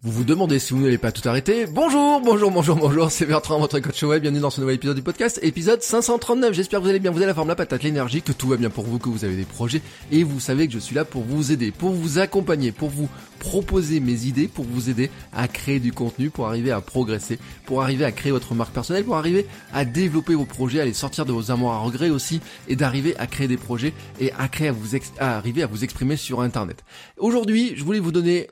Vous vous demandez si vous n'allez pas tout arrêter. Bonjour, bonjour, bonjour, bonjour, c'est Bertrand, votre coach web. Bienvenue dans ce nouvel épisode du podcast, épisode 539. J'espère que vous allez bien, vous avez la forme, la patate, l'énergie, que tout va bien pour vous, que vous avez des projets. Et vous savez que je suis là pour vous aider, pour vous accompagner, pour vous proposer mes idées, pour vous aider à créer du contenu, pour arriver à progresser, pour arriver à créer votre marque personnelle, pour arriver à développer vos projets, à les sortir de vos amours à regret aussi, et d'arriver à créer des projets et à créer à vous à arriver à vous exprimer sur Internet. Aujourd'hui, je voulais vous donner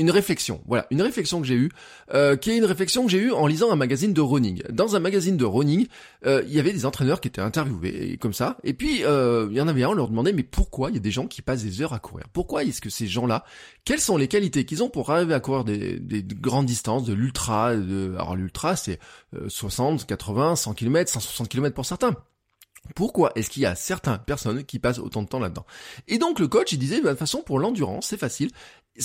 une réflexion, voilà, une réflexion que j'ai eue, euh, qui est une réflexion que j'ai eue en lisant un magazine de running. Dans un magazine de running, euh, il y avait des entraîneurs qui étaient interviewés comme ça, et puis euh, il y en avait un, on leur demandait mais pourquoi il y a des gens qui passent des heures à courir? Pourquoi est-ce que ces gens-là, quelles sont les qualités qu'ils ont pour arriver à courir des, des grandes distances, de l'ultra, de, alors l'ultra c'est 60, 80, 100 km, 160 km pour certains pourquoi est-ce qu'il y a certaines personnes qui passent autant de temps là-dedans? Et donc le coach, il disait, bah, de toute façon, pour l'endurance, c'est facile.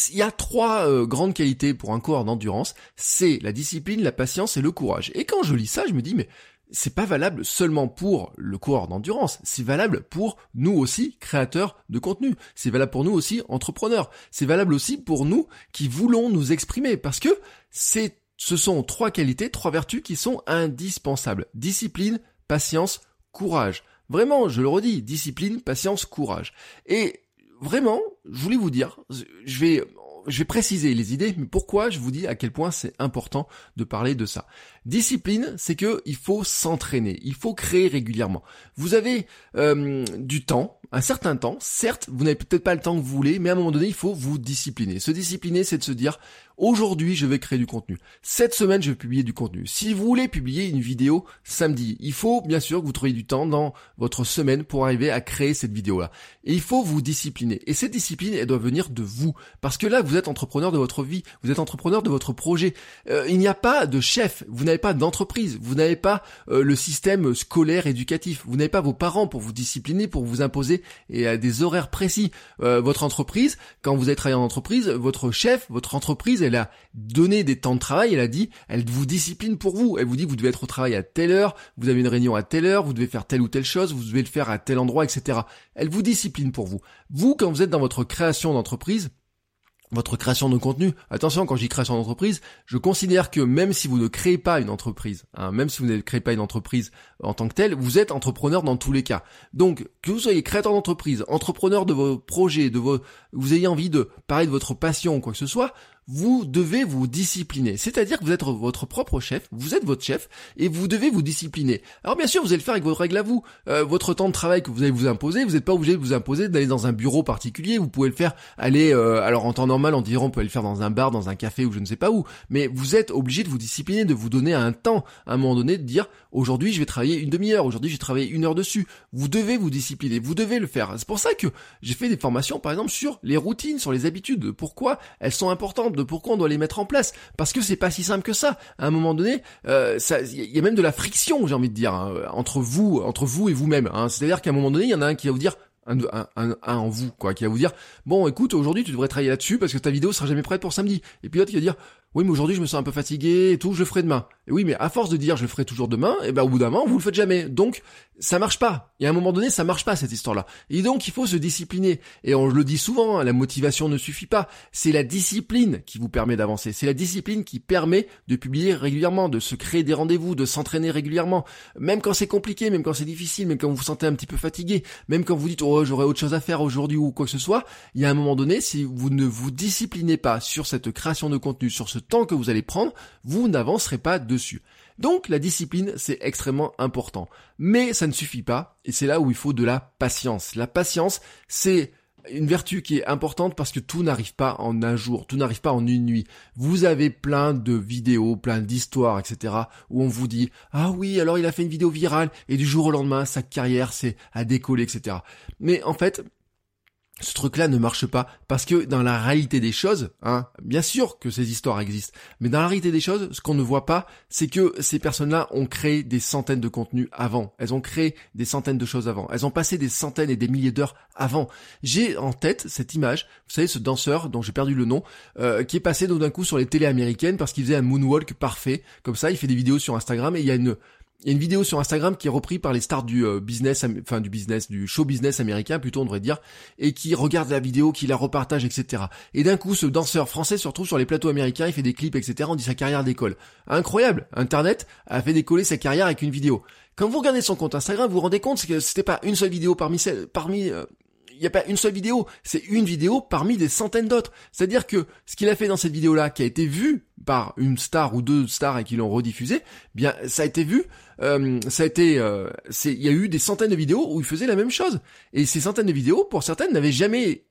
Il y a trois euh, grandes qualités pour un coureur d'endurance, c'est la discipline, la patience et le courage. Et quand je lis ça, je me dis, mais c'est pas valable seulement pour le coureur d'endurance, c'est valable pour nous aussi, créateurs de contenu. C'est valable pour nous aussi, entrepreneurs. C'est valable aussi pour nous qui voulons nous exprimer, parce que ce sont trois qualités, trois vertus qui sont indispensables. Discipline, patience, courage. Vraiment, je le redis, discipline, patience, courage. Et vraiment, je voulais vous dire, je vais, je vais préciser les idées, mais pourquoi je vous dis à quel point c'est important de parler de ça. Discipline, c'est que il faut s'entraîner, il faut créer régulièrement. Vous avez euh, du temps, un certain temps. Certes, vous n'avez peut-être pas le temps que vous voulez, mais à un moment donné, il faut vous discipliner. Se discipliner, c'est de se dire, aujourd'hui, je vais créer du contenu. Cette semaine, je vais publier du contenu. Si vous voulez publier une vidéo samedi, il faut bien sûr que vous trouviez du temps dans votre semaine pour arriver à créer cette vidéo-là. Et il faut vous discipliner. Et cette discipline, elle doit venir de vous. Parce que là, vous êtes entrepreneur de votre vie, vous êtes entrepreneur de votre projet. Euh, il n'y a pas de chef, vous n'avez pas d'entreprise, vous n'avez pas euh, le système scolaire éducatif, vous n'avez pas vos parents pour vous discipliner, pour vous imposer et à des horaires précis. Euh, votre entreprise, quand vous êtes travaillé en entreprise, votre chef, votre entreprise, elle a donné des temps de travail, elle a dit, elle vous discipline pour vous. Elle vous dit, vous devez être au travail à telle heure, vous avez une réunion à telle heure, vous devez faire telle ou telle chose, vous devez le faire à tel endroit, etc. Elle vous discipline pour vous. Vous, quand vous êtes dans votre création d'entreprise, votre création de contenu. Attention, quand je dis création d'entreprise, je considère que même si vous ne créez pas une entreprise, hein, même si vous ne créez pas une entreprise en tant que telle, vous êtes entrepreneur dans tous les cas. Donc, que vous soyez créateur d'entreprise, entrepreneur de vos projets, de vos, vous ayez envie de parler de votre passion quoi que ce soit, vous devez vous discipliner. C'est-à-dire que vous êtes votre propre chef, vous êtes votre chef, et vous devez vous discipliner. Alors bien sûr, vous allez le faire avec vos règles à vous. Euh, votre temps de travail que vous allez vous imposer, vous n'êtes pas obligé de vous imposer d'aller dans un bureau particulier. Vous pouvez le faire aller, euh, alors en temps normal, on dirait on peut le faire dans un bar, dans un café ou je ne sais pas où. Mais vous êtes obligé de vous discipliner, de vous donner un temps, à un moment donné, de dire aujourd'hui je vais travailler une demi-heure, aujourd'hui je vais travailler une heure dessus. Vous devez vous discipliner, vous devez le faire. C'est pour ça que j'ai fait des formations, par exemple, sur les routines, sur les habitudes. Pourquoi elles sont importantes? De pourquoi on doit les mettre en place. Parce que c'est pas si simple que ça. À un moment donné, euh, il y a même de la friction, j'ai envie de dire, hein, entre vous, entre vous et vous-même. Hein. C'est-à-dire qu'à un moment donné, il y en a un qui va vous dire un, un, un, en vous, quoi, qui va vous dire, bon, écoute, aujourd'hui, tu devrais travailler là-dessus parce que ta vidéo sera jamais prête pour samedi. Et puis l'autre qui va dire, oui, mais aujourd'hui, je me sens un peu fatigué et tout, je ferai demain. Et oui, mais à force de dire je le ferai toujours demain, et eh ben au bout d'un moment, vous le faites jamais. Donc, ça marche pas. Et à un moment donné, ça marche pas cette histoire-là. Et donc, il faut se discipliner. Et on le dit souvent, hein, la motivation ne suffit pas. C'est la discipline qui vous permet d'avancer. C'est la discipline qui permet de publier régulièrement, de se créer des rendez-vous, de s'entraîner régulièrement. Même quand c'est compliqué, même quand c'est difficile, même quand vous vous sentez un petit peu fatigué, même quand vous dites oh j'aurais autre chose à faire aujourd'hui ou quoi que ce soit, il y a un moment donné, si vous ne vous disciplinez pas sur cette création de contenu, sur ce temps que vous allez prendre, vous n'avancerez pas dessus. Donc la discipline, c'est extrêmement important. Mais ça ne suffit pas, et c'est là où il faut de la patience. La patience, c'est une vertu qui est importante parce que tout n'arrive pas en un jour, tout n'arrive pas en une nuit. Vous avez plein de vidéos, plein d'histoires, etc. où on vous dit ah oui alors il a fait une vidéo virale et du jour au lendemain sa carrière c'est à décoller, etc. Mais en fait ce truc-là ne marche pas parce que dans la réalité des choses, hein, bien sûr que ces histoires existent, mais dans la réalité des choses, ce qu'on ne voit pas, c'est que ces personnes-là ont créé des centaines de contenus avant. Elles ont créé des centaines de choses avant. Elles ont passé des centaines et des milliers d'heures avant. J'ai en tête cette image, vous savez, ce danseur dont j'ai perdu le nom, euh, qui est passé d'un coup sur les télés américaines parce qu'il faisait un moonwalk parfait. Comme ça, il fait des vidéos sur Instagram et il y a une il y a une vidéo sur Instagram qui est reprise par les stars du euh, business, enfin du business, du show business américain plutôt on devrait dire, et qui regarde la vidéo, qui la repartage, etc. Et d'un coup, ce danseur français se retrouve sur les plateaux américains, il fait des clips, etc. On dit sa carrière d'école. Incroyable. Internet a fait décoller sa carrière avec une vidéo. Quand vous regardez son compte Instagram, vous vous rendez compte que c'était pas une seule vidéo parmi parmi euh, il n'y a pas une seule vidéo, c'est une vidéo parmi des centaines d'autres. C'est-à-dire que ce qu'il a fait dans cette vidéo-là, qui a été vue par une star ou deux stars et qui l'ont rediffusé, bien ça a été vu, euh, ça a été, euh, il y a eu des centaines de vidéos où il faisait la même chose. Et ces centaines de vidéos, pour certaines, n'avaient jamais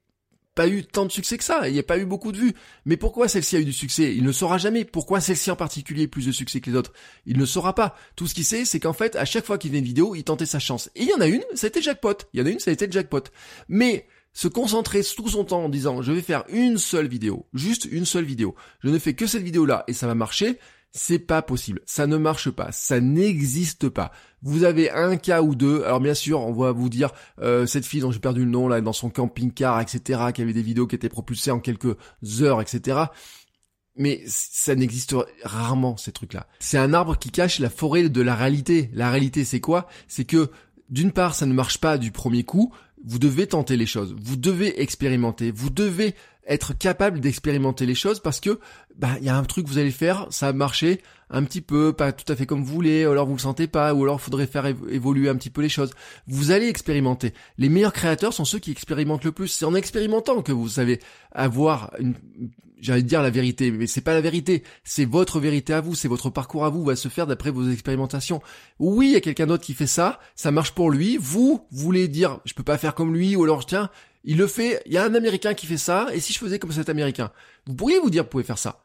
pas eu tant de succès que ça, il n'y a pas eu beaucoup de vues. Mais pourquoi celle-ci a eu du succès? Il ne saura jamais. Pourquoi celle-ci en particulier plus de succès que les autres? Il ne saura pas. Tout ce qu'il sait, c'est qu'en fait, à chaque fois qu'il faisait une vidéo, il tentait sa chance. Et il y en a une, ça a été jackpot. Il y en a une, ça a été jackpot. Mais se concentrer tout son temps en disant je vais faire une seule vidéo, juste une seule vidéo, je ne fais que cette vidéo-là et ça va marcher, c'est pas possible. Ça ne marche pas. Ça n'existe pas. Vous avez un cas ou deux. Alors bien sûr, on va vous dire euh, cette fille dont j'ai perdu le nom là dans son camping-car, etc., qui avait des vidéos qui étaient propulsées en quelques heures, etc. Mais ça n'existe rarement ces trucs-là. C'est un arbre qui cache la forêt de la réalité. La réalité, c'est quoi? C'est que d'une part, ça ne marche pas du premier coup. Vous devez tenter les choses. Vous devez expérimenter. Vous devez être capable d'expérimenter les choses parce que bah il y a un truc que vous allez faire, ça a marché un petit peu, pas tout à fait comme vous voulez, ou alors vous le sentez pas, ou alors faudrait faire évoluer un petit peu les choses. Vous allez expérimenter. Les meilleurs créateurs sont ceux qui expérimentent le plus. C'est en expérimentant que vous savez avoir une j'allais dire la vérité, mais c'est pas la vérité, c'est votre vérité à vous, c'est votre parcours à vous, va se faire d'après vos expérimentations. Oui, il y a quelqu'un d'autre qui fait ça, ça marche pour lui, vous voulez dire je peux pas faire comme lui, ou alors tiens, il le fait, il y a un Américain qui fait ça, et si je faisais comme cet Américain Vous pourriez vous dire, vous pouvez faire ça.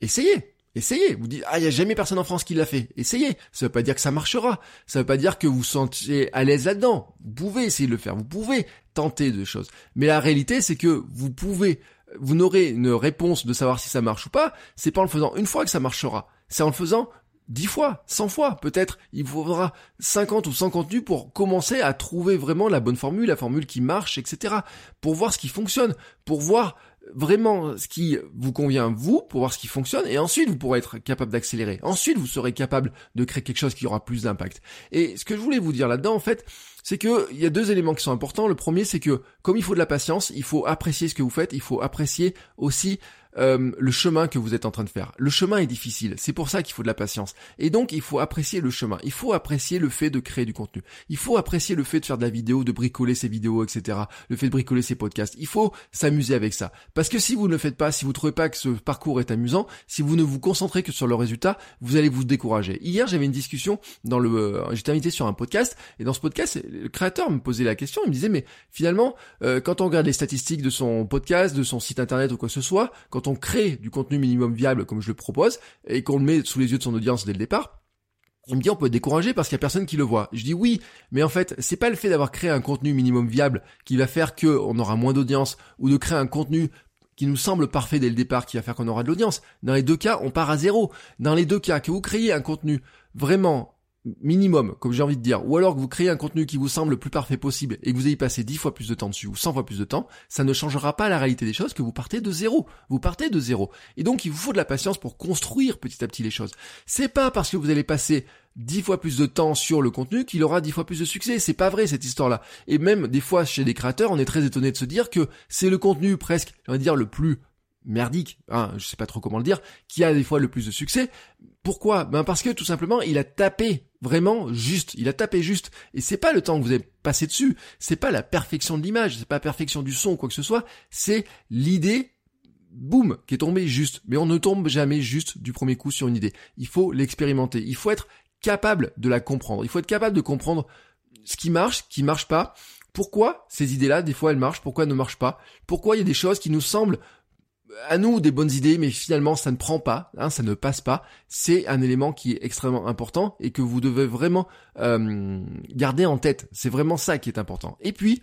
Essayez. Essayez. Vous dites, ah, il n'y a jamais personne en France qui l'a fait. Essayez. Ça veut pas dire que ça marchera. Ça veut pas dire que vous vous sentiez à l'aise là-dedans. Vous pouvez essayer de le faire. Vous pouvez tenter de choses. Mais la réalité, c'est que vous pouvez, vous n'aurez une réponse de savoir si ça marche ou pas. C'est pas en le faisant une fois que ça marchera. C'est en le faisant 10 fois, 100 fois, peut-être il faudra 50 ou 100 contenus pour commencer à trouver vraiment la bonne formule, la formule qui marche, etc. Pour voir ce qui fonctionne, pour voir vraiment ce qui vous convient vous, pour voir ce qui fonctionne, et ensuite vous pourrez être capable d'accélérer. Ensuite vous serez capable de créer quelque chose qui aura plus d'impact. Et ce que je voulais vous dire là-dedans, en fait, c'est que il y a deux éléments qui sont importants. Le premier, c'est que comme il faut de la patience, il faut apprécier ce que vous faites, il faut apprécier aussi euh, le chemin que vous êtes en train de faire. Le chemin est difficile, c'est pour ça qu'il faut de la patience. Et donc il faut apprécier le chemin, il faut apprécier le fait de créer du contenu, il faut apprécier le fait de faire de la vidéo, de bricoler ses vidéos, etc. Le fait de bricoler ses podcasts, il faut s'amuser avec ça. Parce que si vous ne le faites pas, si vous trouvez pas que ce parcours est amusant, si vous ne vous concentrez que sur le résultat, vous allez vous décourager. Hier j'avais une discussion dans le, euh, j'étais invité sur un podcast et dans ce podcast le créateur me posait la question, il me disait mais finalement euh, quand on regarde les statistiques de son podcast, de son site internet ou quoi que ce soit, quand on crée du contenu minimum viable comme je le propose et qu'on le met sous les yeux de son audience dès le départ, il me dit on peut être découragé parce qu'il y a personne qui le voit. Je dis oui, mais en fait, c'est pas le fait d'avoir créé un contenu minimum viable qui va faire que on aura moins d'audience ou de créer un contenu qui nous semble parfait dès le départ qui va faire qu'on aura de l'audience. Dans les deux cas, on part à zéro. Dans les deux cas, que vous créez un contenu vraiment minimum, comme j'ai envie de dire, ou alors que vous créez un contenu qui vous semble le plus parfait possible et que vous ayez passé 10 fois plus de temps dessus ou 100 fois plus de temps, ça ne changera pas la réalité des choses que vous partez de zéro. Vous partez de zéro. Et donc il vous faut de la patience pour construire petit à petit les choses. C'est pas parce que vous allez passer 10 fois plus de temps sur le contenu qu'il aura 10 fois plus de succès. C'est pas vrai cette histoire-là. Et même des fois chez des créateurs, on est très étonné de se dire que c'est le contenu presque, j'ai envie de dire, le plus merdique, hein, je sais pas trop comment le dire, qui a des fois le plus de succès. Pourquoi? Ben parce que tout simplement, il a tapé vraiment juste, il a tapé juste, et c'est pas le temps que vous avez passé dessus, c'est pas la perfection de l'image, c'est pas la perfection du son quoi que ce soit, c'est l'idée boum, qui est tombée juste. Mais on ne tombe jamais juste du premier coup sur une idée. Il faut l'expérimenter. Il faut être capable de la comprendre. Il faut être capable de comprendre ce qui marche, ce qui marche pas. Pourquoi ces idées-là, des fois elles marchent, pourquoi elles ne marchent pas? Pourquoi il y a des choses qui nous semblent à nous des bonnes idées, mais finalement ça ne prend pas, hein, ça ne passe pas. C'est un élément qui est extrêmement important et que vous devez vraiment euh, garder en tête. C'est vraiment ça qui est important. Et puis,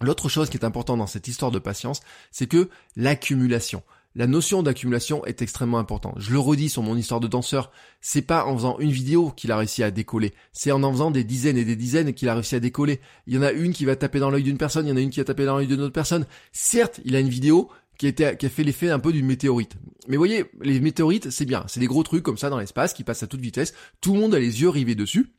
L'autre chose qui est importante dans cette histoire de patience, c'est que l'accumulation. La notion d'accumulation est extrêmement importante. Je le redis sur mon histoire de danseur, c'est pas en faisant une vidéo qu'il a réussi à décoller, c'est en en faisant des dizaines et des dizaines qu'il a réussi à décoller. Il y en a une qui va taper dans l'œil d'une personne, il y en a une qui va taper dans l'œil d'une autre personne. Certes, il a une vidéo qui a, fait l'effet un peu d'une météorite. Mais voyez, les météorites, c'est bien, c'est des gros trucs comme ça dans l'espace qui passent à toute vitesse, tout le monde a les yeux rivés dessus.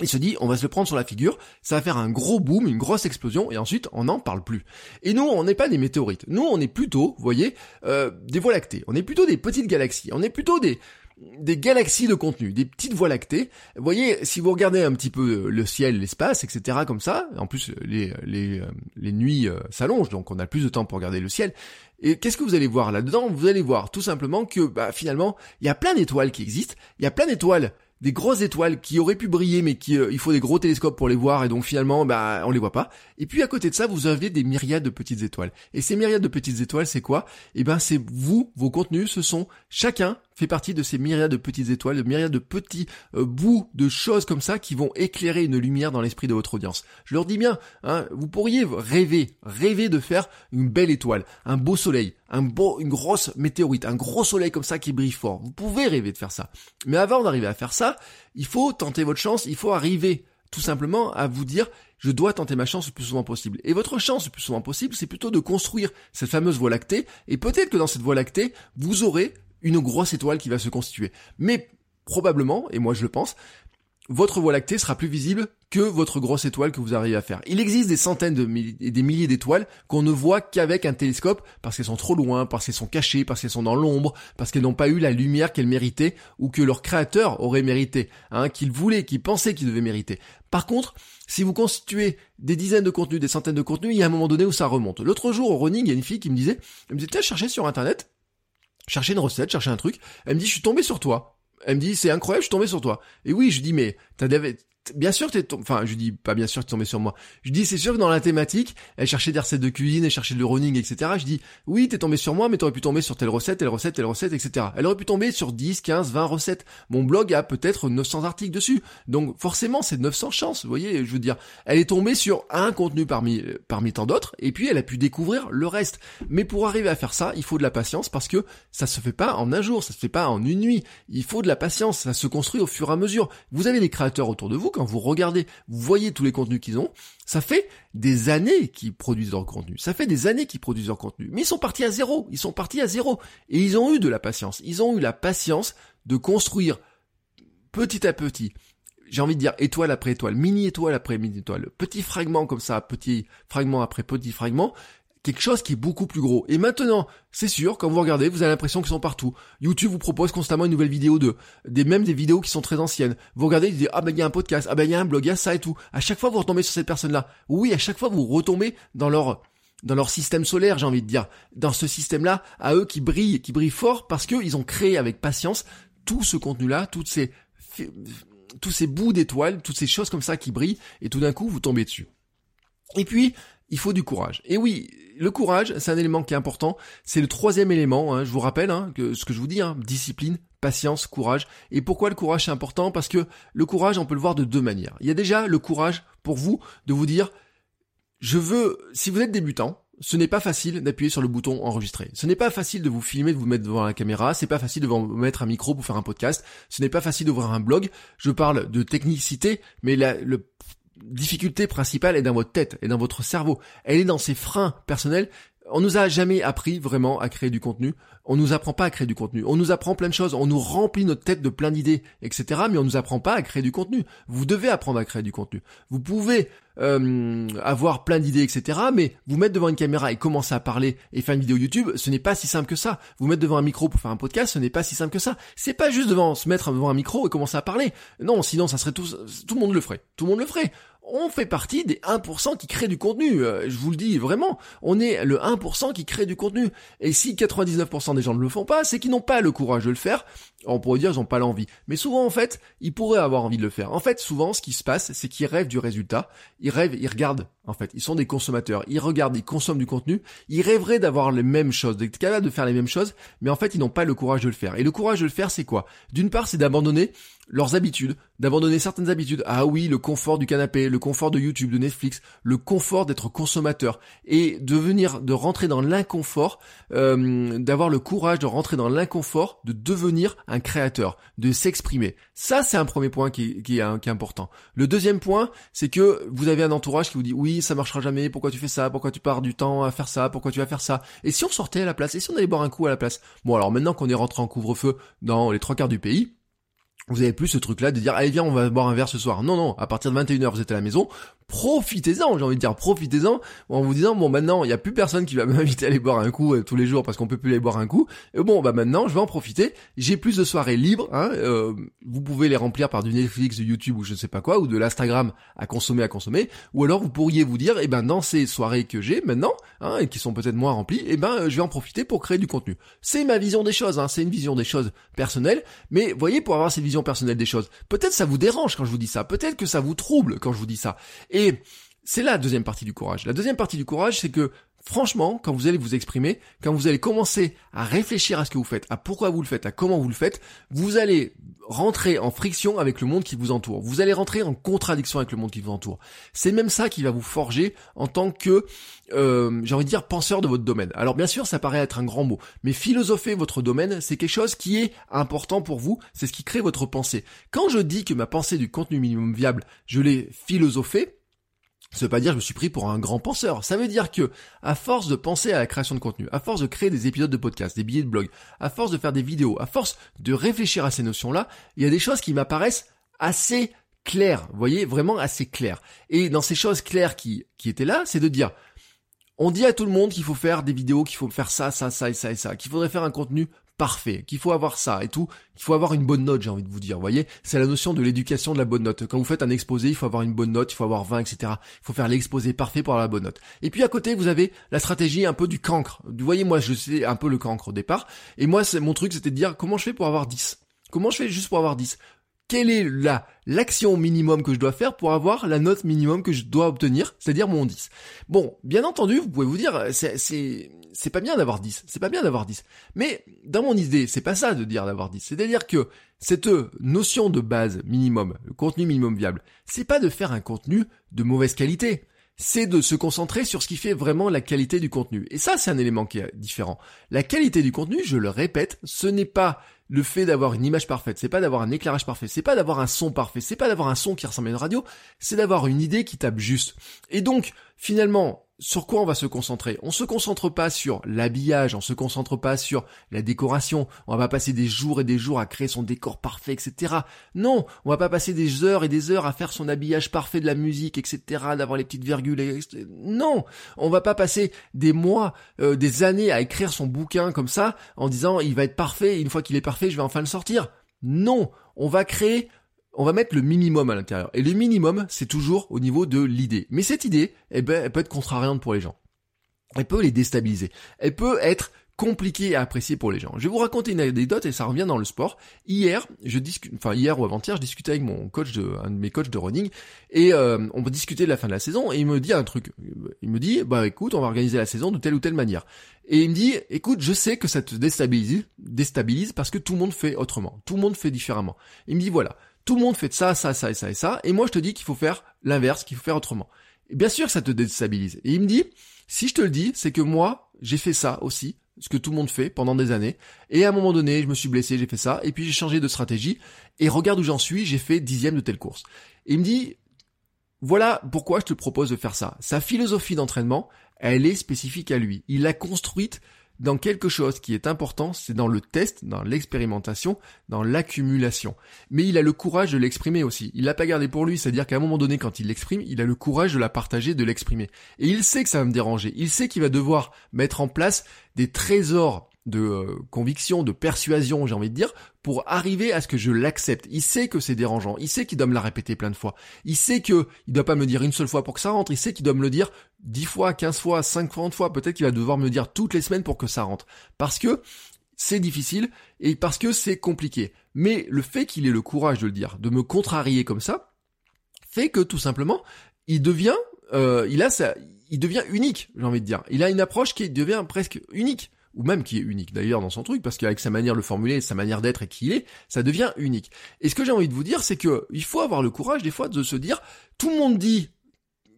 Il se dit, on va se le prendre sur la figure, ça va faire un gros boom, une grosse explosion, et ensuite on n'en parle plus. Et nous, on n'est pas des météorites. Nous, on est plutôt, vous voyez, euh, des voies lactées. On est plutôt des petites galaxies. On est plutôt des des galaxies de contenu, des petites voies lactées. Vous voyez, si vous regardez un petit peu le ciel, l'espace, etc., comme ça, en plus les les, euh, les nuits euh, s'allongent, donc on a plus de temps pour regarder le ciel. Et qu'est-ce que vous allez voir là-dedans? Vous allez voir tout simplement que bah, finalement, il y a plein d'étoiles qui existent. Il y a plein d'étoiles des grosses étoiles qui auraient pu briller mais qui euh, il faut des gros télescopes pour les voir et donc finalement bah on les voit pas. Et puis à côté de ça, vous avez des myriades de petites étoiles. Et ces myriades de petites étoiles, c'est quoi? Eh ben c'est vous, vos contenus, ce sont chacun fait partie de ces myriades de petites étoiles, de myriades de petits euh, bouts de choses comme ça qui vont éclairer une lumière dans l'esprit de votre audience. Je leur dis bien, hein, vous pourriez rêver, rêver de faire une belle étoile, un beau soleil, un beau, une grosse météorite, un gros soleil comme ça qui brille fort. Vous pouvez rêver de faire ça. Mais avant d'arriver à faire ça, il faut tenter votre chance, il faut arriver tout simplement à vous dire je dois tenter ma chance le plus souvent possible. Et votre chance le plus souvent possible, c'est plutôt de construire cette fameuse voie lactée, et peut-être que dans cette voie lactée, vous aurez une grosse étoile qui va se constituer. Mais probablement, et moi je le pense, votre voie lactée sera plus visible que votre grosse étoile que vous arrivez à faire. Il existe des centaines milliers, des milliers d'étoiles qu'on ne voit qu'avec un télescope parce qu'elles sont trop loin, parce qu'elles sont cachées, parce qu'elles sont dans l'ombre, parce qu'elles n'ont pas eu la lumière qu'elles méritaient ou que leur créateur aurait mérité, hein, qu'il voulait, qu'il pensait qu'il devait mériter. Par contre, si vous constituez des dizaines de contenus, des centaines de contenus, il y a un moment donné où ça remonte. L'autre jour au running, il y a une fille qui me disait, elle me disait, tiens, chercher sur internet, chercher une recette, chercher un truc. Elle me dit, je suis tombé sur toi. Elle me dit, c'est incroyable, je suis tombé sur toi. Et oui, je dis, mais t'as bien sûr t'es tombé, enfin je dis pas bien sûr t'es tombé sur moi. Je dis c'est sûr que dans la thématique, elle cherchait des recettes de cuisine, elle cherchait le running, etc. Je dis oui t'es tombé sur moi, mais t'aurais pu tomber sur telle recette, telle recette, telle recette, etc. Elle aurait pu tomber sur 10, 15, 20 recettes. Mon blog a peut-être 900 articles dessus, donc forcément c'est 900 chances. Vous voyez, je veux dire, elle est tombée sur un contenu parmi parmi tant d'autres, et puis elle a pu découvrir le reste. Mais pour arriver à faire ça, il faut de la patience parce que ça se fait pas en un jour, ça se fait pas en une nuit. Il faut de la patience, ça se construit au fur et à mesure. Vous avez des créateurs autour de vous quand vous regardez, vous voyez tous les contenus qu'ils ont, ça fait des années qu'ils produisent leur contenu. Ça fait des années qu'ils produisent leur contenu. Mais ils sont partis à zéro. Ils sont partis à zéro. Et ils ont eu de la patience. Ils ont eu la patience de construire petit à petit. J'ai envie de dire étoile après étoile, mini étoile après mini étoile, petit fragment comme ça, petit fragment après petit fragment, quelque chose qui est beaucoup plus gros. Et maintenant, c'est sûr, quand vous regardez, vous avez l'impression qu'ils sont partout. YouTube vous propose constamment une nouvelle vidéo de, des même des vidéos qui sont très anciennes. Vous regardez, vous dites, ah ben il y a un podcast, ah ben il y a un blog, il y a ça et tout. À chaque fois vous retombez sur cette personne-là. Oui, à chaque fois vous retombez dans leur dans leur système solaire, j'ai envie de dire, dans ce système-là, à eux qui brillent, qui brillent fort parce qu'ils ont créé avec patience tout ce contenu-là, toutes ces tous ces bouts d'étoiles, toutes ces choses comme ça qui brillent, et tout d'un coup vous tombez dessus. Et puis, il faut du courage. Et oui, le courage, c'est un élément qui est important. C'est le troisième élément. Hein, je vous rappelle hein, ce que je vous dis hein, discipline, patience, courage. Et pourquoi le courage c'est important? Parce que le courage, on peut le voir de deux manières. Il y a déjà le courage pour vous de vous dire, je veux. Si vous êtes débutant, ce n'est pas facile d'appuyer sur le bouton enregistrer. Ce n'est pas facile de vous filmer, de vous mettre devant la caméra. C'est pas facile de vous mettre un micro pour faire un podcast. Ce n'est pas facile d'ouvrir un blog. Je parle de technicité, mais la, le difficulté principale est dans votre tête et dans votre cerveau. Elle est dans ces freins personnels. On nous a jamais appris vraiment à créer du contenu. On nous apprend pas à créer du contenu. On nous apprend plein de choses. On nous remplit notre tête de plein d'idées, etc. Mais on nous apprend pas à créer du contenu. Vous devez apprendre à créer du contenu. Vous pouvez euh, avoir plein d'idées, etc. Mais vous mettre devant une caméra et commencer à parler et faire une vidéo YouTube, ce n'est pas si simple que ça. Vous mettre devant un micro pour faire un podcast, ce n'est pas si simple que ça. C'est pas juste devant se mettre devant un micro et commencer à parler. Non, sinon ça serait tout, tout le monde le ferait. Tout le monde le ferait on fait partie des 1% qui créent du contenu. Euh, je vous le dis vraiment, on est le 1% qui crée du contenu. Et si 99% des gens ne le font pas, c'est qu'ils n'ont pas le courage de le faire, on pourrait dire ils ont pas l'envie. Mais souvent en fait, ils pourraient avoir envie de le faire. En fait, souvent ce qui se passe, c'est qu'ils rêvent du résultat, ils rêvent, ils regardent en fait, ils sont des consommateurs, ils regardent, ils consomment du contenu, ils rêveraient d'avoir les mêmes choses, d'être capables de faire les mêmes choses, mais en fait, ils n'ont pas le courage de le faire. Et le courage de le faire, c'est quoi? D'une part, c'est d'abandonner leurs habitudes, d'abandonner certaines habitudes. Ah oui, le confort du canapé, le confort de YouTube, de Netflix, le confort d'être consommateur et de venir, de rentrer dans l'inconfort, euh, d'avoir le courage de rentrer dans l'inconfort, de devenir créateur, de s'exprimer. Ça, c'est un premier point qui, est, qui est important. Le deuxième point, c'est que vous avez un entourage qui vous dit oui, ça marchera jamais, pourquoi tu fais ça, pourquoi tu pars du temps à faire ça, pourquoi tu vas faire ça. Et si on sortait à la place, et si on allait boire un coup à la place? Bon alors maintenant qu'on est rentré en couvre-feu dans les trois quarts du pays, vous avez plus ce truc-là de dire allez viens on va boire un verre ce soir. Non non, à partir de 21h vous êtes à la maison, profitez-en, j'ai envie de dire profitez-en en vous disant bon maintenant il y a plus personne qui va m'inviter à aller boire un coup euh, tous les jours parce qu'on peut plus aller boire un coup. Et bon bah maintenant je vais en profiter, j'ai plus de soirées libres. Hein, euh, vous pouvez les remplir par du Netflix, du YouTube ou je ne sais pas quoi ou de l'Instagram à consommer à consommer. Ou alors vous pourriez vous dire eh ben dans ces soirées que j'ai maintenant hein, qui sont peut-être moins remplies, eh ben euh, je vais en profiter pour créer du contenu. C'est ma vision des choses, hein, c'est une vision des choses personnelles. Mais voyez pour avoir cette vision personnelle des choses, peut-être ça vous dérange quand je vous dis ça, peut-être que ça vous trouble quand je vous dis ça. Et c'est la deuxième partie du courage. La deuxième partie du courage, c'est que franchement, quand vous allez vous exprimer, quand vous allez commencer à réfléchir à ce que vous faites, à pourquoi vous le faites, à comment vous le faites, vous allez rentrer en friction avec le monde qui vous entoure. Vous allez rentrer en contradiction avec le monde qui vous entoure. C'est même ça qui va vous forger en tant que, euh, j'ai envie de dire, penseur de votre domaine. Alors bien sûr, ça paraît être un grand mot, mais philosopher votre domaine, c'est quelque chose qui est important pour vous, c'est ce qui crée votre pensée. Quand je dis que ma pensée du contenu minimum viable, je l'ai philosophé, ça veut pas dire que je me suis pris pour un grand penseur. Ça veut dire que, à force de penser à la création de contenu, à force de créer des épisodes de podcast, des billets de blog, à force de faire des vidéos, à force de réfléchir à ces notions-là, il y a des choses qui m'apparaissent assez claires. Vous voyez, vraiment assez claires. Et dans ces choses claires qui, qui étaient là, c'est de dire, on dit à tout le monde qu'il faut faire des vidéos, qu'il faut faire ça, ça, ça et ça et ça, qu'il faudrait faire un contenu parfait, qu'il faut avoir ça et tout, qu'il faut avoir une bonne note, j'ai envie de vous dire, vous voyez, c'est la notion de l'éducation de la bonne note. Quand vous faites un exposé, il faut avoir une bonne note, il faut avoir 20, etc. Il faut faire l'exposé parfait pour avoir la bonne note. Et puis à côté, vous avez la stratégie un peu du cancre. Vous voyez, moi, je sais un peu le cancre au départ, et moi, mon truc, c'était de dire comment je fais pour avoir 10 Comment je fais juste pour avoir 10 quelle est la l'action minimum que je dois faire pour avoir la note minimum que je dois obtenir, c'est-à-dire mon 10. Bon, bien entendu, vous pouvez vous dire, c'est, c'est, c'est pas bien d'avoir 10, c'est pas bien d'avoir 10. Mais dans mon idée, c'est pas ça de dire d'avoir 10. C'est-à-dire que cette notion de base minimum, le contenu minimum viable, c'est pas de faire un contenu de mauvaise qualité c'est de se concentrer sur ce qui fait vraiment la qualité du contenu. Et ça, c'est un élément qui est différent. La qualité du contenu, je le répète, ce n'est pas le fait d'avoir une image parfaite, c'est pas d'avoir un éclairage parfait, c'est pas d'avoir un son parfait, c'est pas d'avoir un son qui ressemble à une radio, c'est d'avoir une idée qui tape juste. Et donc, finalement, sur quoi on va se concentrer? On se concentre pas sur l'habillage, on se concentre pas sur la décoration, on va pas passer des jours et des jours à créer son décor parfait, etc. Non, on va pas passer des heures et des heures à faire son habillage parfait de la musique, etc., d'avoir les petites virgules, etc. non, on va pas passer des mois, euh, des années à écrire son bouquin comme ça, en disant il va être parfait, et une fois qu'il est parfait, je vais enfin le sortir. Non, on va créer on va mettre le minimum à l'intérieur. Et le minimum, c'est toujours au niveau de l'idée. Mais cette idée, eh ben, elle peut être contrariante pour les gens. Elle peut les déstabiliser. Elle peut être compliquée à apprécier pour les gens. Je vais vous raconter une anecdote et ça revient dans le sport. Hier, je discute, enfin hier ou avant-hier, je discutais avec mon coach de, un de mes coachs de running et euh, on va discuter de la fin de la saison et il me dit un truc. Il me dit, bah écoute, on va organiser la saison de telle ou telle manière. Et il me dit, écoute, je sais que ça te déstabilise, déstabilise parce que tout le monde fait autrement, tout le monde fait différemment. Il me dit voilà, tout le monde fait ça, ça, ça et ça et ça, et moi je te dis qu'il faut faire l'inverse, qu'il faut faire autrement. Et bien sûr ça te déstabilise. Et il me dit, si je te le dis, c'est que moi, j'ai fait ça aussi, ce que tout le monde fait pendant des années, et à un moment donné, je me suis blessé, j'ai fait ça, et puis j'ai changé de stratégie, et regarde où j'en suis, j'ai fait dixième de telle course. Et il me dit, voilà pourquoi je te propose de faire ça. Sa philosophie d'entraînement, elle est spécifique à lui. Il l'a construite dans quelque chose qui est important, c'est dans le test, dans l'expérimentation, dans l'accumulation. Mais il a le courage de l'exprimer aussi. Il l'a pas gardé pour lui, c'est-à-dire qu'à un moment donné, quand il l'exprime, il a le courage de la partager, de l'exprimer. Et il sait que ça va me déranger. Il sait qu'il va devoir mettre en place des trésors de euh, conviction, de persuasion, j'ai envie de dire, pour arriver à ce que je l'accepte. Il sait que c'est dérangeant, il sait qu'il doit me la répéter plein de fois. Il sait que il doit pas me dire une seule fois pour que ça rentre, il sait qu'il doit me le dire dix fois, quinze fois, cinquante fois, peut-être qu'il va devoir me le dire toutes les semaines pour que ça rentre. Parce que c'est difficile et parce que c'est compliqué. Mais le fait qu'il ait le courage de le dire, de me contrarier comme ça, fait que tout simplement, il devient, euh, il a ça, il devient unique, j'ai envie de dire. Il a une approche qui devient presque unique ou même qui est unique d'ailleurs dans son truc, parce qu'avec sa manière de le formuler, sa manière d'être et qui il est, ça devient unique. Et ce que j'ai envie de vous dire, c'est que il faut avoir le courage des fois de se dire, tout le monde dit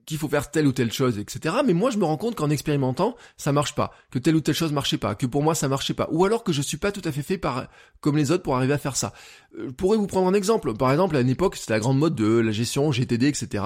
qu'il faut faire telle ou telle chose, etc. Mais moi, je me rends compte qu'en expérimentant, ça marche pas, que telle ou telle chose marchait pas, que pour moi ça marchait pas, ou alors que je suis pas tout à fait fait par comme les autres pour arriver à faire ça. Euh, je pourrais vous prendre un exemple. Par exemple, à une époque, c'était la grande mode de la gestion GTD, etc.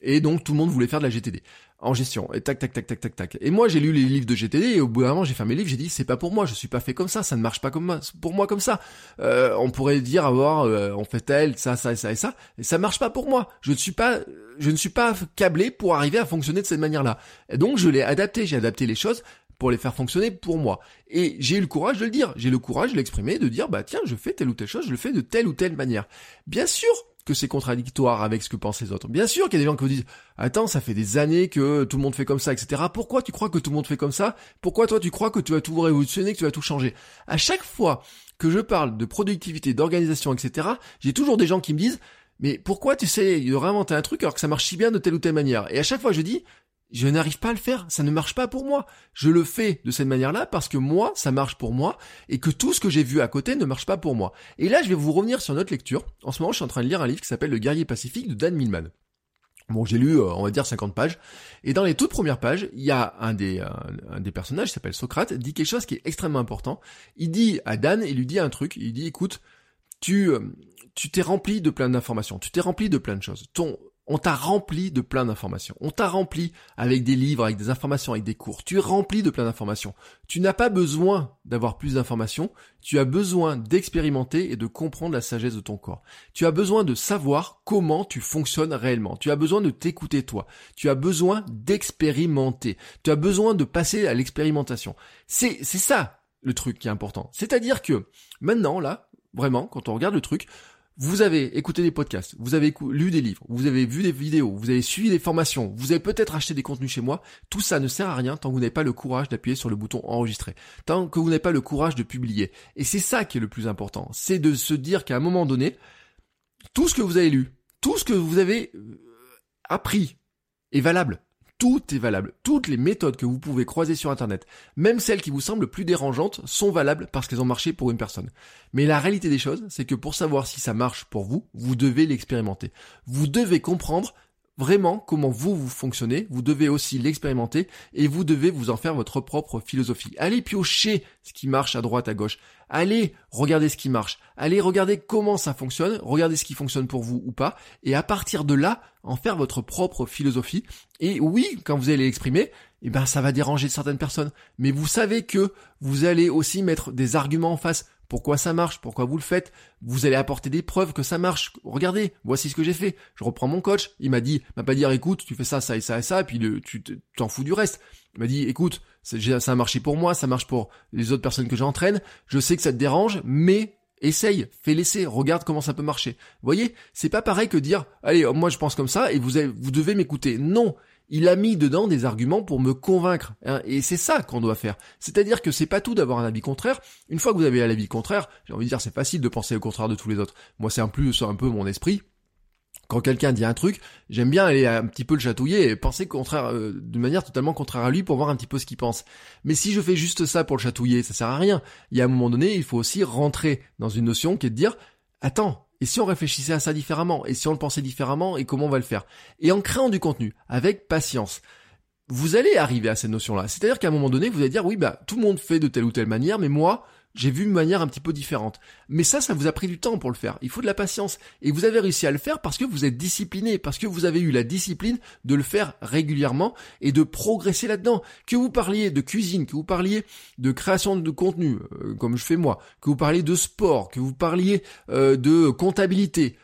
Et donc tout le monde voulait faire de la GTD en gestion. Et tac, tac, tac, tac, tac, tac. Et moi, j'ai lu les livres de GTD et au bout d'un moment, j'ai fermé les livres, j'ai dit, c'est pas pour moi, je suis pas fait comme ça, ça ne marche pas comme moi, pour moi comme ça. Euh, on pourrait dire, avoir, euh, on fait tel, ça, ça, ça et ça, et ça marche pas pour moi. Je ne suis pas, je ne suis pas câblé pour arriver à fonctionner de cette manière-là. Et donc, je l'ai adapté, j'ai adapté les choses pour les faire fonctionner pour moi. Et j'ai eu le courage de le dire, j'ai le courage de l'exprimer, de dire, bah tiens, je fais telle ou telle chose, je le fais de telle ou telle manière. Bien sûr, que c'est contradictoire avec ce que pensent les autres. Bien sûr qu'il y a des gens qui vous disent Attends, ça fait des années que tout le monde fait comme ça, etc. Pourquoi tu crois que tout le monde fait comme ça? Pourquoi toi tu crois que tu vas tout révolutionner, que tu vas tout changer À chaque fois que je parle de productivité, d'organisation, etc., j'ai toujours des gens qui me disent mais pourquoi tu sais de réinventer un truc alors que ça marche si bien de telle ou telle manière? Et à chaque fois je dis je n'arrive pas à le faire, ça ne marche pas pour moi. Je le fais de cette manière-là parce que moi, ça marche pour moi et que tout ce que j'ai vu à côté ne marche pas pour moi. Et là, je vais vous revenir sur notre lecture. En ce moment, je suis en train de lire un livre qui s'appelle Le guerrier pacifique de Dan Millman. Bon, j'ai lu, euh, on va dire, 50 pages. Et dans les toutes premières pages, il y a un des, des personnages, qui s'appelle Socrate, dit quelque chose qui est extrêmement important. Il dit à Dan, il lui dit un truc, il dit, écoute, tu, euh, tu t'es rempli de plein d'informations, tu t'es rempli de plein de choses. Ton, on t'a rempli de plein d'informations. On t'a rempli avec des livres, avec des informations, avec des cours. Tu es rempli de plein d'informations. Tu n'as pas besoin d'avoir plus d'informations. Tu as besoin d'expérimenter et de comprendre la sagesse de ton corps. Tu as besoin de savoir comment tu fonctionnes réellement. Tu as besoin de t'écouter toi. Tu as besoin d'expérimenter. Tu as besoin de passer à l'expérimentation. C'est, c'est ça le truc qui est important. C'est-à-dire que maintenant, là, vraiment, quand on regarde le truc, vous avez écouté des podcasts, vous avez lu des livres, vous avez vu des vidéos, vous avez suivi des formations, vous avez peut-être acheté des contenus chez moi, tout ça ne sert à rien tant que vous n'avez pas le courage d'appuyer sur le bouton enregistrer, tant que vous n'avez pas le courage de publier. Et c'est ça qui est le plus important, c'est de se dire qu'à un moment donné, tout ce que vous avez lu, tout ce que vous avez euh, appris est valable tout est valable. Toutes les méthodes que vous pouvez croiser sur Internet, même celles qui vous semblent plus dérangeantes, sont valables parce qu'elles ont marché pour une personne. Mais la réalité des choses, c'est que pour savoir si ça marche pour vous, vous devez l'expérimenter. Vous devez comprendre vraiment comment vous vous fonctionnez, vous devez aussi l'expérimenter et vous devez vous en faire votre propre philosophie. Allez piocher ce qui marche à droite, à gauche. Allez regarder ce qui marche. Allez regarder comment ça fonctionne, regardez ce qui fonctionne pour vous ou pas et à partir de là, en faire votre propre philosophie. Et oui, quand vous allez l'exprimer, eh ben ça va déranger certaines personnes, mais vous savez que vous allez aussi mettre des arguments en face pourquoi ça marche, pourquoi vous le faites, vous allez apporter des preuves que ça marche. Regardez, voici ce que j'ai fait. Je reprends mon coach, il m'a dit, m'a pas dire écoute, tu fais ça, ça et ça et ça, et puis tu t'en fous du reste. Il m'a dit écoute, ça a marché pour moi, ça marche pour les autres personnes que j'entraîne, je sais que ça te dérange, mais essaye, fais laisser, regarde comment ça peut marcher. Vous voyez, c'est pas pareil que dire, allez, moi je pense comme ça et vous, vous devez m'écouter. Non, il a mis dedans des arguments pour me convaincre. Hein, et c'est ça qu'on doit faire. C'est-à-dire que c'est pas tout d'avoir un avis contraire. Une fois que vous avez un avis contraire, j'ai envie de dire c'est facile de penser au contraire de tous les autres. Moi c'est un plus un peu mon esprit. Quand quelqu'un dit un truc, j'aime bien aller un petit peu le chatouiller et penser contraire, euh, d'une manière totalement contraire à lui pour voir un petit peu ce qu'il pense. Mais si je fais juste ça pour le chatouiller, ça sert à rien. Il y a un moment donné, il faut aussi rentrer dans une notion qui est de dire, attends, et si on réfléchissait à ça différemment Et si on le pensait différemment Et comment on va le faire? Et en créant du contenu, avec patience, vous allez arriver à cette notion-là. C'est-à-dire qu'à un moment donné, vous allez dire, oui, bah, tout le monde fait de telle ou telle manière, mais moi, j'ai vu une manière un petit peu différente. Mais ça, ça vous a pris du temps pour le faire. Il faut de la patience. Et vous avez réussi à le faire parce que vous êtes discipliné, parce que vous avez eu la discipline de le faire régulièrement et de progresser là-dedans. Que vous parliez de cuisine, que vous parliez de création de contenu, euh, comme je fais moi, que vous parliez de sport, que vous parliez euh, de comptabilité,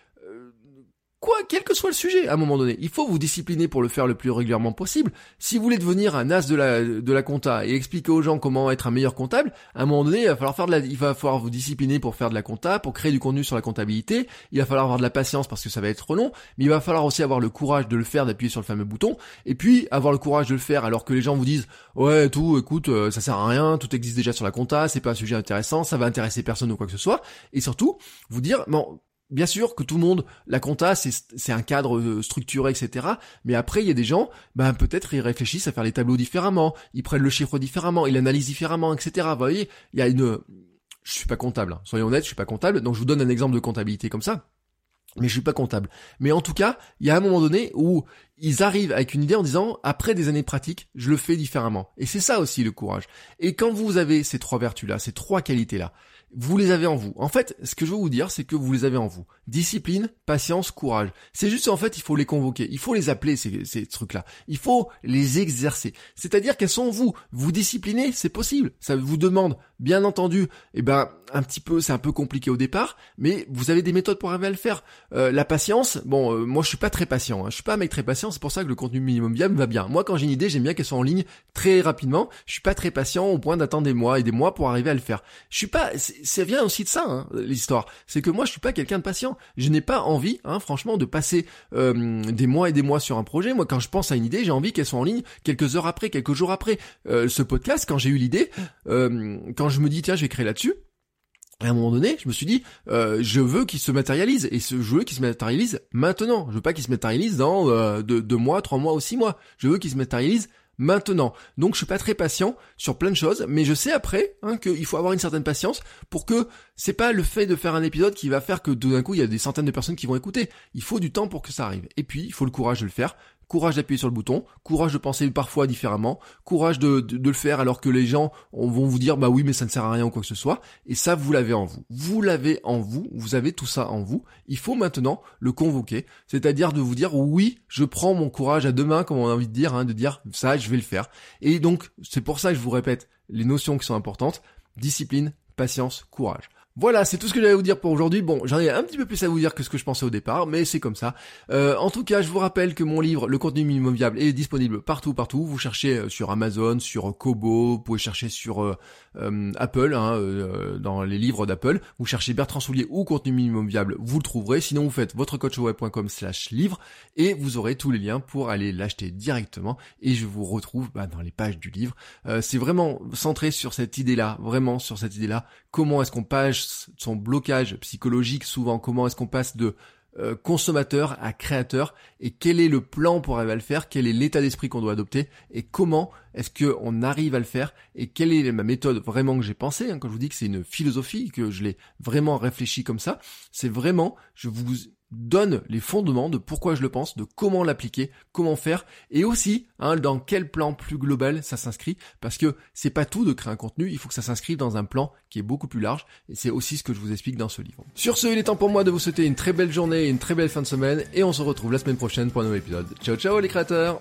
Quoi, quel que soit le sujet, à un moment donné, il faut vous discipliner pour le faire le plus régulièrement possible. Si vous voulez devenir un as de la, de la compta et expliquer aux gens comment être un meilleur comptable, à un moment donné, il va falloir faire de la, il va falloir vous discipliner pour faire de la compta, pour créer du contenu sur la comptabilité. Il va falloir avoir de la patience parce que ça va être trop long, mais il va falloir aussi avoir le courage de le faire, d'appuyer sur le fameux bouton, et puis avoir le courage de le faire alors que les gens vous disent, ouais, tout, écoute, euh, ça sert à rien, tout existe déjà sur la compta, c'est pas un sujet intéressant, ça va intéresser personne ou quoi que ce soit, et surtout, vous dire, bon, Bien sûr que tout le monde, la compta, c'est un cadre euh, structuré, etc. Mais après, il y a des gens, ben peut-être ils réfléchissent à faire les tableaux différemment, ils prennent le chiffre différemment, ils l'analysent différemment, etc. Vous voyez, il y a une... Je suis pas comptable, hein. soyons honnêtes, je suis pas comptable, donc je vous donne un exemple de comptabilité comme ça. Mais je suis pas comptable. Mais en tout cas, il y a un moment donné où ils arrivent avec une idée en disant, après des années de pratique, je le fais différemment. Et c'est ça aussi le courage. Et quand vous avez ces trois vertus-là, ces trois qualités-là, vous les avez en vous. En fait, ce que je veux vous dire, c'est que vous les avez en vous. Discipline, patience, courage. C'est juste en fait, il faut les convoquer, il faut les appeler ces, ces trucs-là. Il faut les exercer. C'est-à-dire qu'elles sont en vous. Vous disciplinez, c'est possible. Ça vous demande, bien entendu, eh ben un petit peu, c'est un peu compliqué au départ, mais vous avez des méthodes pour arriver à le faire. Euh, la patience, bon, euh, moi je suis pas très patient. Hein. Je suis pas un mec très patient. C'est pour ça que le contenu minimum viable va bien. Moi, quand j'ai une idée, j'aime bien qu'elle soit en ligne très rapidement. Je suis pas très patient au point d'attendre des mois et des mois pour arriver à le faire. Je suis pas ça vient aussi de ça, hein, l'histoire. C'est que moi, je suis pas quelqu'un de patient. Je n'ai pas envie, hein, franchement, de passer euh, des mois et des mois sur un projet. Moi, quand je pense à une idée, j'ai envie qu'elle soit en ligne quelques heures après, quelques jours après. Euh, ce podcast, quand j'ai eu l'idée, euh, quand je me dis tiens, je vais créer là-dessus. À un moment donné, je me suis dit, je veux qu'il se matérialise et ce, je veux qu'il se matérialise maintenant. Je veux pas qu'il se matérialise dans deux, deux mois, trois mois ou six mois. Je veux qu'il se matérialise maintenant. Donc je suis pas très patient sur plein de choses, mais je sais après hein, qu'il faut avoir une certaine patience pour que c'est pas le fait de faire un épisode qui va faire que d'un coup il y a des centaines de personnes qui vont écouter. Il faut du temps pour que ça arrive. Et puis il faut le courage de le faire courage d'appuyer sur le bouton, courage de penser parfois différemment, courage de, le faire alors que les gens vont vous dire bah oui mais ça ne sert à rien ou quoi que ce soit, et ça vous l'avez en vous. Vous l'avez en vous, vous avez tout ça en vous, il faut maintenant le convoquer, c'est-à-dire de vous dire oui je prends mon courage à deux mains comme on a envie de dire, hein, de dire ça je vais le faire. Et donc c'est pour ça que je vous répète les notions qui sont importantes, discipline, patience, courage. Voilà, c'est tout ce que j'avais à vous dire pour aujourd'hui. Bon, j'en ai un petit peu plus à vous dire que ce que je pensais au départ, mais c'est comme ça. Euh, en tout cas, je vous rappelle que mon livre, Le contenu minimum viable, est disponible partout, partout. Vous cherchez euh, sur Amazon, sur Kobo, vous pouvez chercher sur euh, Apple, hein, dans les livres d'Apple. Vous cherchez Bertrand Soulier ou contenu minimum viable, vous le trouverez. Sinon, vous faites votrecoachweb.com slash livre et vous aurez tous les liens pour aller l'acheter directement. Et je vous retrouve bah, dans les pages du livre. c'est vraiment centré sur cette idée-là, vraiment sur cette idée-là. Comment est-ce qu'on page son blocage psychologique souvent, comment est-ce qu'on passe de euh, consommateur à créateur et quel est le plan pour arriver à le faire, quel est l'état d'esprit qu'on doit adopter et comment est-ce qu'on arrive à le faire et quelle est ma méthode vraiment que j'ai pensé, hein, quand je vous dis que c'est une philosophie, que je l'ai vraiment réfléchi comme ça, c'est vraiment, je vous donne les fondements de pourquoi je le pense, de comment l'appliquer, comment faire, et aussi hein, dans quel plan plus global ça s'inscrit, parce que c'est pas tout de créer un contenu, il faut que ça s'inscrive dans un plan qui est beaucoup plus large, et c'est aussi ce que je vous explique dans ce livre. Sur ce, il est temps pour moi de vous souhaiter une très belle journée une très belle fin de semaine, et on se retrouve la semaine prochaine pour un nouvel épisode. Ciao ciao les créateurs